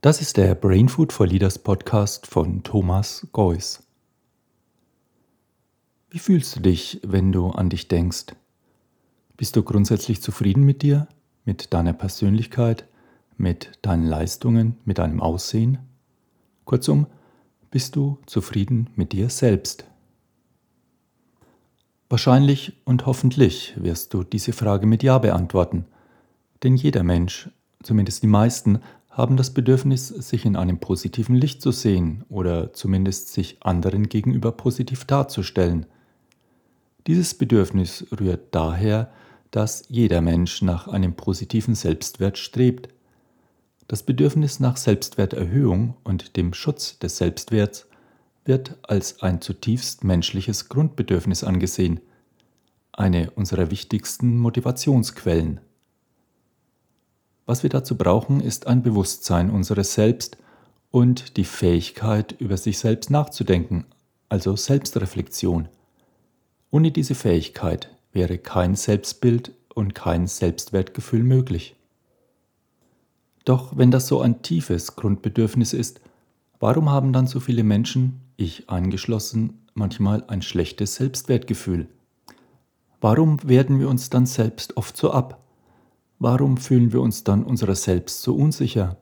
Das ist der Brain Food for Leaders Podcast von Thomas Geuss. Wie fühlst du dich, wenn du an dich denkst? Bist du grundsätzlich zufrieden mit dir, mit deiner Persönlichkeit, mit deinen Leistungen, mit deinem Aussehen? Kurzum, bist du zufrieden mit dir selbst? Wahrscheinlich und hoffentlich wirst du diese Frage mit Ja beantworten, denn jeder Mensch, zumindest die meisten, haben das Bedürfnis, sich in einem positiven Licht zu sehen oder zumindest sich anderen gegenüber positiv darzustellen. Dieses Bedürfnis rührt daher, dass jeder Mensch nach einem positiven Selbstwert strebt. Das Bedürfnis nach Selbstwerterhöhung und dem Schutz des Selbstwerts wird als ein zutiefst menschliches Grundbedürfnis angesehen, eine unserer wichtigsten Motivationsquellen. Was wir dazu brauchen, ist ein Bewusstsein unseres Selbst und die Fähigkeit, über sich selbst nachzudenken, also Selbstreflexion. Ohne diese Fähigkeit wäre kein Selbstbild und kein Selbstwertgefühl möglich. Doch wenn das so ein tiefes Grundbedürfnis ist, warum haben dann so viele Menschen ich eingeschlossen, manchmal ein schlechtes Selbstwertgefühl. Warum werden wir uns dann selbst oft so ab? Warum fühlen wir uns dann unserer selbst so unsicher?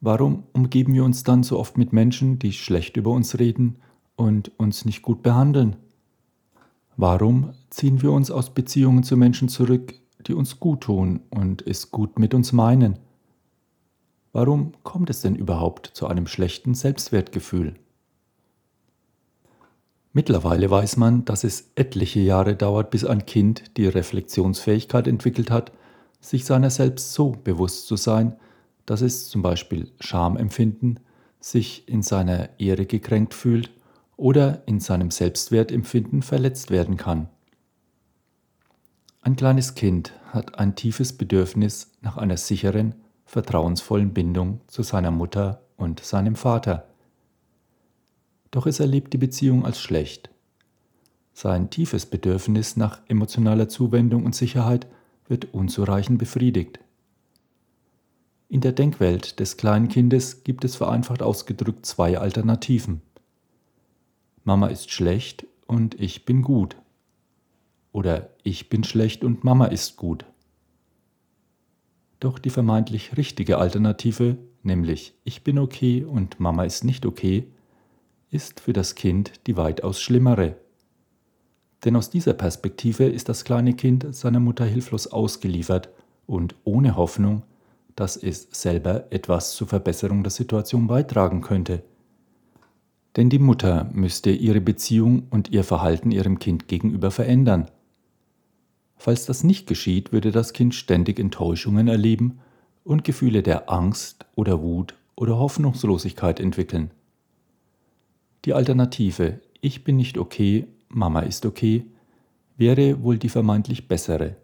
Warum umgeben wir uns dann so oft mit Menschen, die schlecht über uns reden und uns nicht gut behandeln? Warum ziehen wir uns aus Beziehungen zu Menschen zurück, die uns gut tun und es gut mit uns meinen? Warum kommt es denn überhaupt zu einem schlechten Selbstwertgefühl? Mittlerweile weiß man, dass es etliche Jahre dauert, bis ein Kind die Reflexionsfähigkeit entwickelt hat, sich seiner selbst so bewusst zu sein, dass es zum Beispiel Schamempfinden, sich in seiner Ehre gekränkt fühlt oder in seinem Selbstwertempfinden verletzt werden kann. Ein kleines Kind hat ein tiefes Bedürfnis nach einer sicheren, vertrauensvollen Bindung zu seiner Mutter und seinem Vater doch es erlebt die Beziehung als schlecht. Sein tiefes Bedürfnis nach emotionaler Zuwendung und Sicherheit wird unzureichend befriedigt. In der Denkwelt des kleinen Kindes gibt es vereinfacht ausgedrückt zwei Alternativen. Mama ist schlecht und ich bin gut. Oder ich bin schlecht und Mama ist gut. Doch die vermeintlich richtige Alternative, nämlich ich bin okay und Mama ist nicht okay, ist für das Kind die weitaus schlimmere. Denn aus dieser Perspektive ist das kleine Kind seiner Mutter hilflos ausgeliefert und ohne Hoffnung, dass es selber etwas zur Verbesserung der Situation beitragen könnte. Denn die Mutter müsste ihre Beziehung und ihr Verhalten ihrem Kind gegenüber verändern. Falls das nicht geschieht, würde das Kind ständig Enttäuschungen erleben und Gefühle der Angst oder Wut oder Hoffnungslosigkeit entwickeln. Die Alternative Ich bin nicht okay, Mama ist okay wäre wohl die vermeintlich bessere.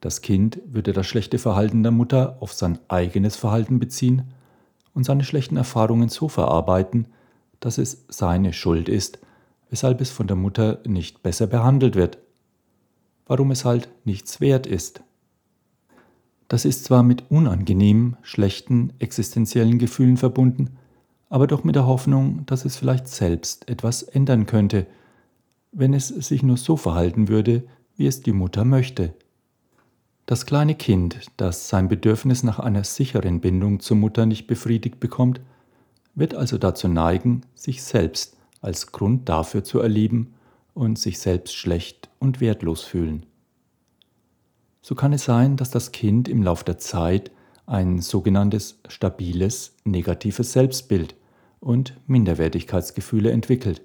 Das Kind würde das schlechte Verhalten der Mutter auf sein eigenes Verhalten beziehen und seine schlechten Erfahrungen so verarbeiten, dass es seine Schuld ist, weshalb es von der Mutter nicht besser behandelt wird. Warum es halt nichts wert ist. Das ist zwar mit unangenehmen, schlechten, existenziellen Gefühlen verbunden, aber doch mit der Hoffnung, dass es vielleicht selbst etwas ändern könnte, wenn es sich nur so verhalten würde, wie es die Mutter möchte. Das kleine Kind, das sein Bedürfnis nach einer sicheren Bindung zur Mutter nicht befriedigt bekommt, wird also dazu neigen, sich selbst als Grund dafür zu erleben und sich selbst schlecht und wertlos fühlen. So kann es sein, dass das Kind im Lauf der Zeit ein sogenanntes stabiles negatives Selbstbild und Minderwertigkeitsgefühle entwickelt.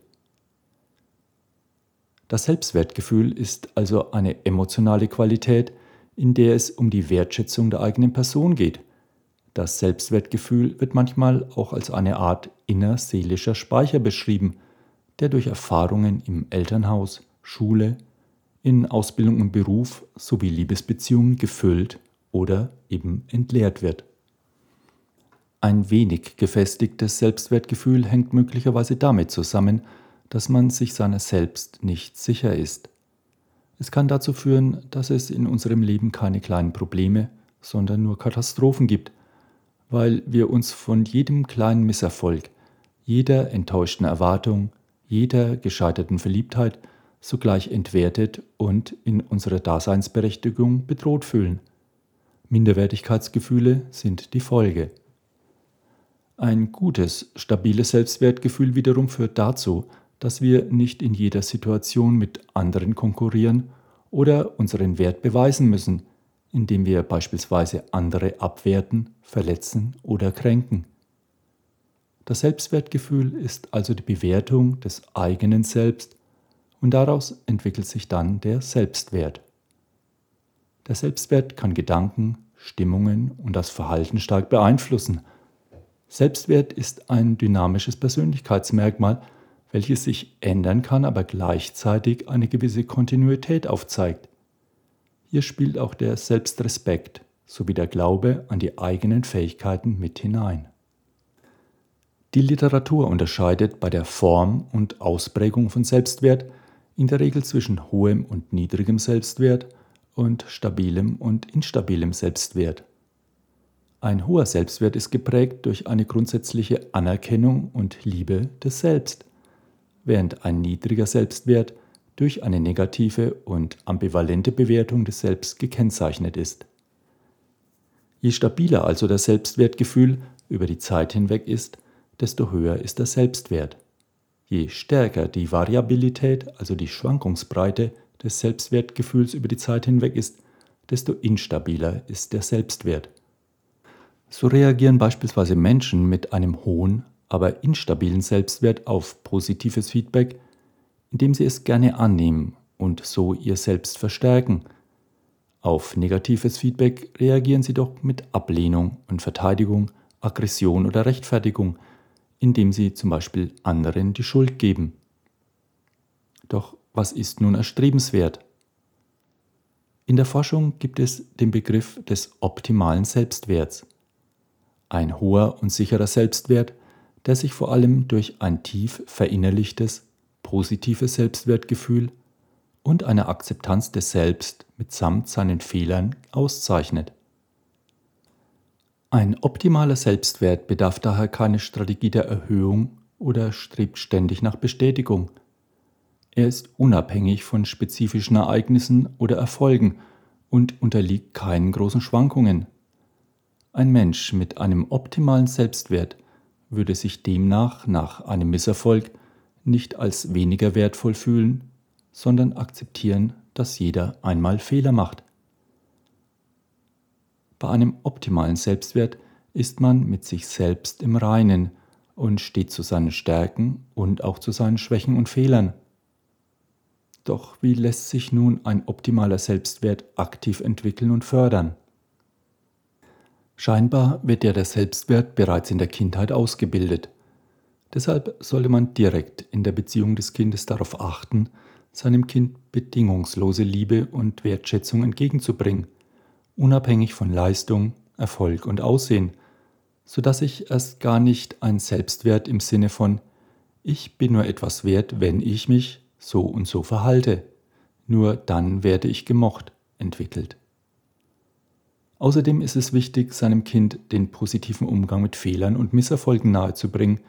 Das Selbstwertgefühl ist also eine emotionale Qualität, in der es um die Wertschätzung der eigenen Person geht. Das Selbstwertgefühl wird manchmal auch als eine Art innerseelischer Speicher beschrieben, der durch Erfahrungen im Elternhaus, Schule, in Ausbildung und Beruf sowie Liebesbeziehungen gefüllt oder eben entleert wird. Ein wenig gefestigtes Selbstwertgefühl hängt möglicherweise damit zusammen, dass man sich seiner selbst nicht sicher ist. Es kann dazu führen, dass es in unserem Leben keine kleinen Probleme, sondern nur Katastrophen gibt, weil wir uns von jedem kleinen Misserfolg, jeder enttäuschten Erwartung, jeder gescheiterten Verliebtheit sogleich entwertet und in unserer Daseinsberechtigung bedroht fühlen. Minderwertigkeitsgefühle sind die Folge. Ein gutes, stabiles Selbstwertgefühl wiederum führt dazu, dass wir nicht in jeder Situation mit anderen konkurrieren oder unseren Wert beweisen müssen, indem wir beispielsweise andere abwerten, verletzen oder kränken. Das Selbstwertgefühl ist also die Bewertung des eigenen Selbst und daraus entwickelt sich dann der Selbstwert. Der Selbstwert kann Gedanken, Stimmungen und das Verhalten stark beeinflussen. Selbstwert ist ein dynamisches Persönlichkeitsmerkmal, welches sich ändern kann, aber gleichzeitig eine gewisse Kontinuität aufzeigt. Hier spielt auch der Selbstrespekt sowie der Glaube an die eigenen Fähigkeiten mit hinein. Die Literatur unterscheidet bei der Form und Ausprägung von Selbstwert in der Regel zwischen hohem und niedrigem Selbstwert und stabilem und instabilem Selbstwert. Ein hoher Selbstwert ist geprägt durch eine grundsätzliche Anerkennung und Liebe des Selbst, während ein niedriger Selbstwert durch eine negative und ambivalente Bewertung des Selbst gekennzeichnet ist. Je stabiler also das Selbstwertgefühl über die Zeit hinweg ist, desto höher ist der Selbstwert. Je stärker die Variabilität, also die Schwankungsbreite des Selbstwertgefühls über die Zeit hinweg ist, desto instabiler ist der Selbstwert. So reagieren beispielsweise Menschen mit einem hohen, aber instabilen Selbstwert auf positives Feedback, indem sie es gerne annehmen und so ihr Selbst verstärken. Auf negatives Feedback reagieren sie doch mit Ablehnung und Verteidigung, Aggression oder Rechtfertigung, indem sie zum Beispiel anderen die Schuld geben. Doch was ist nun erstrebenswert? In der Forschung gibt es den Begriff des optimalen Selbstwerts. Ein hoher und sicherer Selbstwert, der sich vor allem durch ein tief verinnerlichtes, positives Selbstwertgefühl und eine Akzeptanz des Selbst mitsamt seinen Fehlern auszeichnet. Ein optimaler Selbstwert bedarf daher keine Strategie der Erhöhung oder strebt ständig nach Bestätigung. Er ist unabhängig von spezifischen Ereignissen oder Erfolgen und unterliegt keinen großen Schwankungen. Ein Mensch mit einem optimalen Selbstwert würde sich demnach nach einem Misserfolg nicht als weniger wertvoll fühlen, sondern akzeptieren, dass jeder einmal Fehler macht. Bei einem optimalen Selbstwert ist man mit sich selbst im Reinen und steht zu seinen Stärken und auch zu seinen Schwächen und Fehlern. Doch wie lässt sich nun ein optimaler Selbstwert aktiv entwickeln und fördern? Scheinbar wird ja der Selbstwert bereits in der Kindheit ausgebildet. Deshalb sollte man direkt in der Beziehung des Kindes darauf achten, seinem Kind bedingungslose Liebe und Wertschätzung entgegenzubringen – unabhängig von Leistung, Erfolg und Aussehen, sodass sich erst gar nicht ein Selbstwert im Sinne von ich bin nur etwas wert, wenn ich mich so und so verhalte, nur dann werde ich gemocht entwickelt. Außerdem ist es wichtig, seinem Kind den positiven Umgang mit Fehlern und Misserfolgen nahezubringen,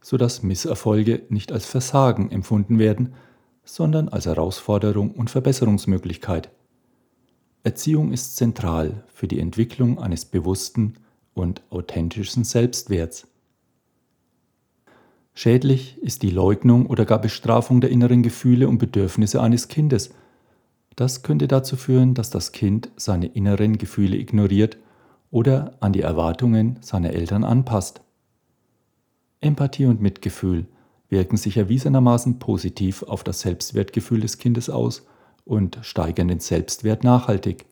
sodass Misserfolge nicht als Versagen empfunden werden, sondern als Herausforderung und Verbesserungsmöglichkeit. Erziehung ist zentral für die Entwicklung eines bewussten und authentischen Selbstwerts. Schädlich ist die Leugnung oder gar Bestrafung der inneren Gefühle und Bedürfnisse eines Kindes. Das könnte dazu führen, dass das Kind seine inneren Gefühle ignoriert oder an die Erwartungen seiner Eltern anpasst. Empathie und Mitgefühl wirken sich erwiesenermaßen positiv auf das Selbstwertgefühl des Kindes aus und steigern den Selbstwert nachhaltig.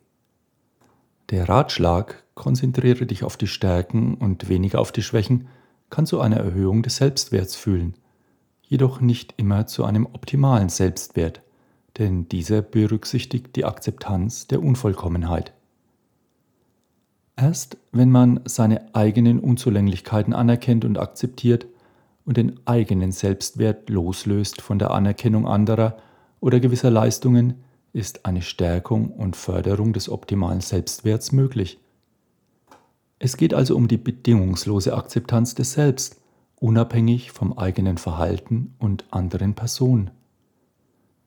Der Ratschlag, konzentriere dich auf die Stärken und weniger auf die Schwächen, kann zu einer Erhöhung des Selbstwerts fühlen, jedoch nicht immer zu einem optimalen Selbstwert, denn dieser berücksichtigt die Akzeptanz der Unvollkommenheit. Erst wenn man seine eigenen Unzulänglichkeiten anerkennt und akzeptiert und den eigenen Selbstwert loslöst von der Anerkennung anderer oder gewisser Leistungen, ist eine Stärkung und Förderung des optimalen Selbstwerts möglich. Es geht also um die bedingungslose Akzeptanz des Selbst, unabhängig vom eigenen Verhalten und anderen Personen.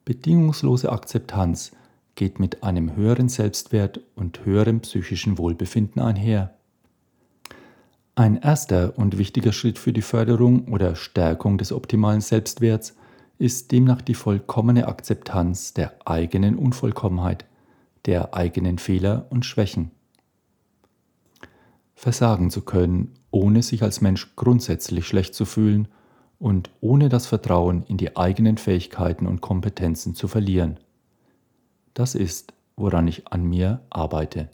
Bedingungslose Akzeptanz geht mit einem höheren Selbstwert und höherem psychischen Wohlbefinden einher. Ein erster und wichtiger Schritt für die Förderung oder Stärkung des optimalen Selbstwerts ist demnach die vollkommene Akzeptanz der eigenen Unvollkommenheit, der eigenen Fehler und Schwächen. Versagen zu können, ohne sich als Mensch grundsätzlich schlecht zu fühlen und ohne das Vertrauen in die eigenen Fähigkeiten und Kompetenzen zu verlieren. Das ist, woran ich an mir arbeite.